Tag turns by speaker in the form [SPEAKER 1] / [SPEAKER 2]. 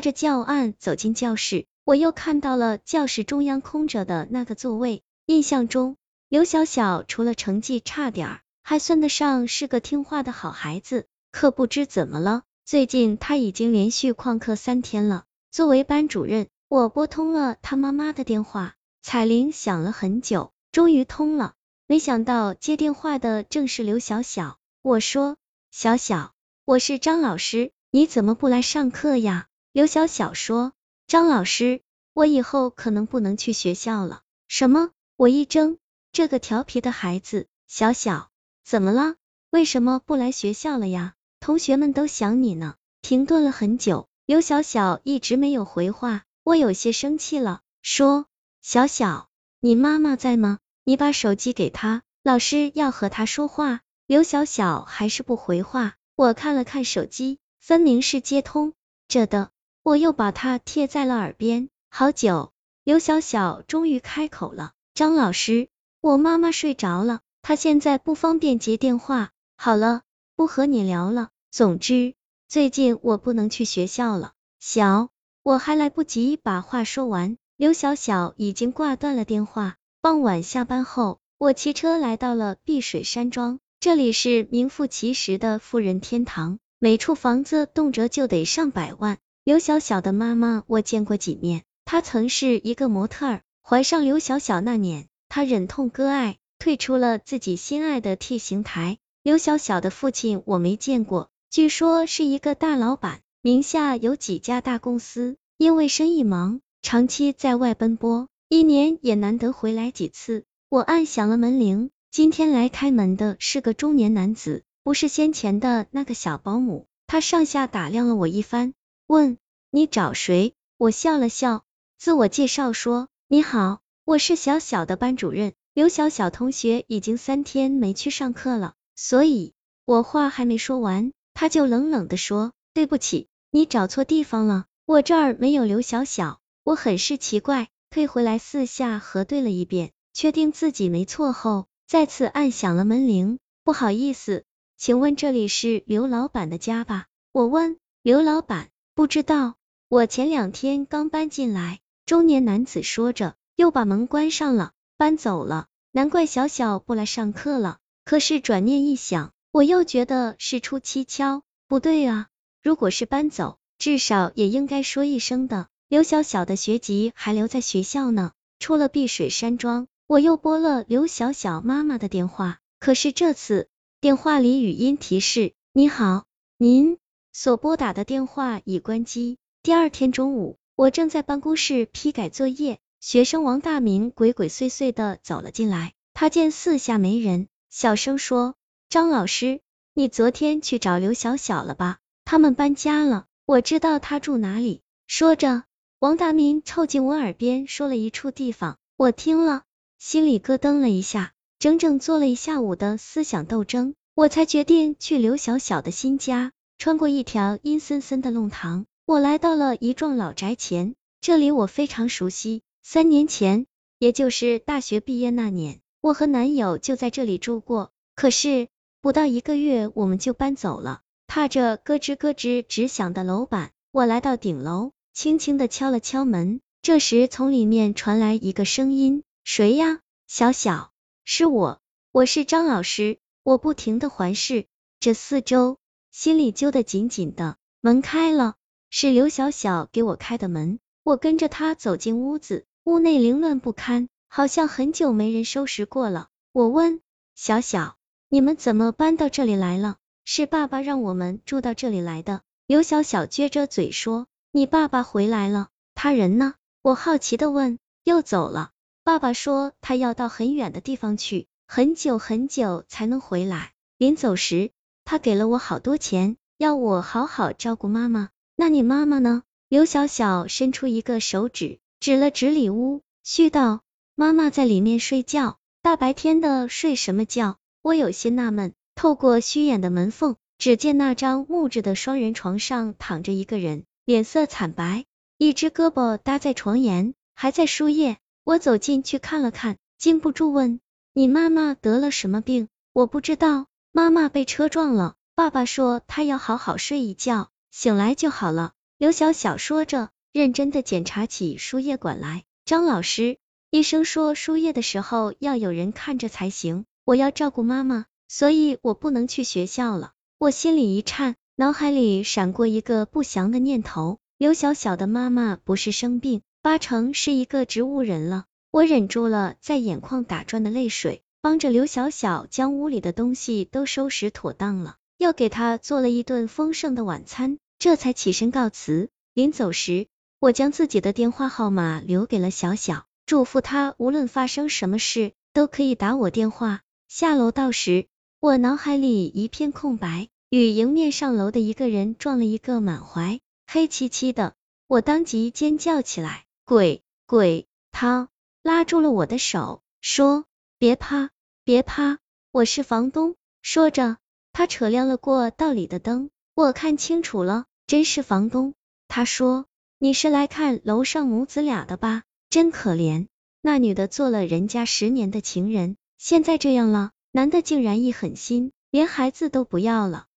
[SPEAKER 1] 着教案走进教室，我又看到了教室中央空着的那个座位。印象中，刘小小除了成绩差点，还算得上是个听话的好孩子。可不知怎么了，最近他已经连续旷课三天了。作为班主任，我拨通了他妈妈的电话，彩铃响了很久，终于通了。没想到接电话的正是刘小小。我说：“小小，我是张老师，你怎么不来上课呀？”刘小小说：“张老师，我以后可能不能去学校了。”什么？我一怔，这个调皮的孩子，小小，怎么了？为什么不来学校了呀？同学们都想你呢。停顿了很久，刘小小一直没有回话，我有些生气了，说：“小小，你妈妈在吗？你把手机给她，老师要和她说话。”刘小小还是不回话，我看了看手机，分明是接通着的。我又把它贴在了耳边，好久，刘小小终于开口了：“张老师，我妈妈睡着了，她现在不方便接电话。好了，不和你聊了。总之，最近我不能去学校了。”小，我还来不及把话说完，刘小小已经挂断了电话。傍晚下班后，我骑车来到了碧水山庄，这里是名副其实的富人天堂，每处房子动辄就得上百万。刘小小的妈妈，我见过几面，她曾是一个模特儿。怀上刘小小那年，她忍痛割爱，退出了自己心爱的 T 型台。刘小小的父亲我没见过，据说是一个大老板，名下有几家大公司，因为生意忙，长期在外奔波，一年也难得回来几次。我按响了门铃，今天来开门的是个中年男子，不是先前的那个小保姆。他上下打量了我一番。问你找谁？我笑了笑，自我介绍说：“你好，我是小小的班主任刘小小同学，已经三天没去上课了，所以……”我话还没说完，他就冷冷的说：“对不起，你找错地方了，我这儿没有刘小小。”我很是奇怪，退回来四下核对了一遍，确定自己没错后，再次按响了门铃。不好意思，请问这里是刘老板的家吧？我问刘老板。不知道，我前两天刚搬进来。中年男子说着，又把门关上了，搬走了。难怪小小不来上课了。可是转念一想，我又觉得事出蹊跷，不对啊！如果是搬走，至少也应该说一声的。刘小小的学籍还留在学校呢。出了碧水山庄，我又拨了刘小小妈妈的电话，可是这次电话里语音提示：“你好，您。”所拨打的电话已关机。第二天中午，我正在办公室批改作业，学生王大明鬼鬼祟祟的走了进来。他见四下没人，小声说：“张老师，你昨天去找刘小小了吧？他们搬家了，我知道他住哪里。”说着，王大明凑近我耳边说了一处地方。我听了，心里咯噔了一下。整整做了一下午的思想斗争，我才决定去刘小小的新家。穿过一条阴森森的弄堂，我来到了一幢老宅前。这里我非常熟悉，三年前，也就是大学毕业那年，我和男友就在这里住过。可是不到一个月，我们就搬走了。踏着咯吱咯吱直响的楼板，我来到顶楼，轻轻的敲了敲门。这时，从里面传来一个声音：“谁呀？”“小小，是我，我是张老师。”我不停的环视这四周。心里揪得紧紧的，门开了，是刘小小给我开的门。我跟着他走进屋子，屋内凌乱不堪，好像很久没人收拾过了。我问小小：“你们怎么搬到这里来了？”是爸爸让我们住到这里来的。刘小小撅着嘴说：“你爸爸回来了，他人呢？”我好奇的问：“又走了？”爸爸说他要到很远的地方去，很久很久才能回来。临走时。他给了我好多钱，要我好好照顾妈妈。那你妈妈呢？刘小小伸出一个手指，指了指里屋，絮道：“妈妈在里面睡觉，大白天的睡什么觉？”我有些纳闷，透过虚掩的门缝，只见那张木质的双人床上躺着一个人，脸色惨白，一只胳膊搭在床沿，还在输液。我走进去看了看，禁不住问：“你妈妈得了什么病？”我不知道。妈妈被车撞了，爸爸说他要好好睡一觉，醒来就好了。刘小小说着，认真的检查起输液管来。张老师，医生说输液的时候要有人看着才行，我要照顾妈妈，所以我不能去学校了。我心里一颤，脑海里闪过一个不祥的念头，刘小小的妈妈不是生病，八成是一个植物人了。我忍住了在眼眶打转的泪水，帮着刘小小将屋里的东西都收拾妥当了，又给她做了一顿丰盛的晚餐，这才起身告辞。临走时，我将自己的电话号码留给了小小，嘱咐她无论发生什么事都可以打我电话。下楼道时，我脑海里一片空白，与迎面上楼的一个人撞了一个满怀，黑漆漆的，我当即尖叫起来，鬼鬼他。拉住了我的手，说：“别怕，别怕，我是房东。”说着，他扯亮了过道里的灯，我看清楚了，真是房东。他说：“你是来看楼上母子俩的吧？真可怜，那女的做了人家十年的情人，现在这样了，男的竟然一狠心，连孩子都不要了。”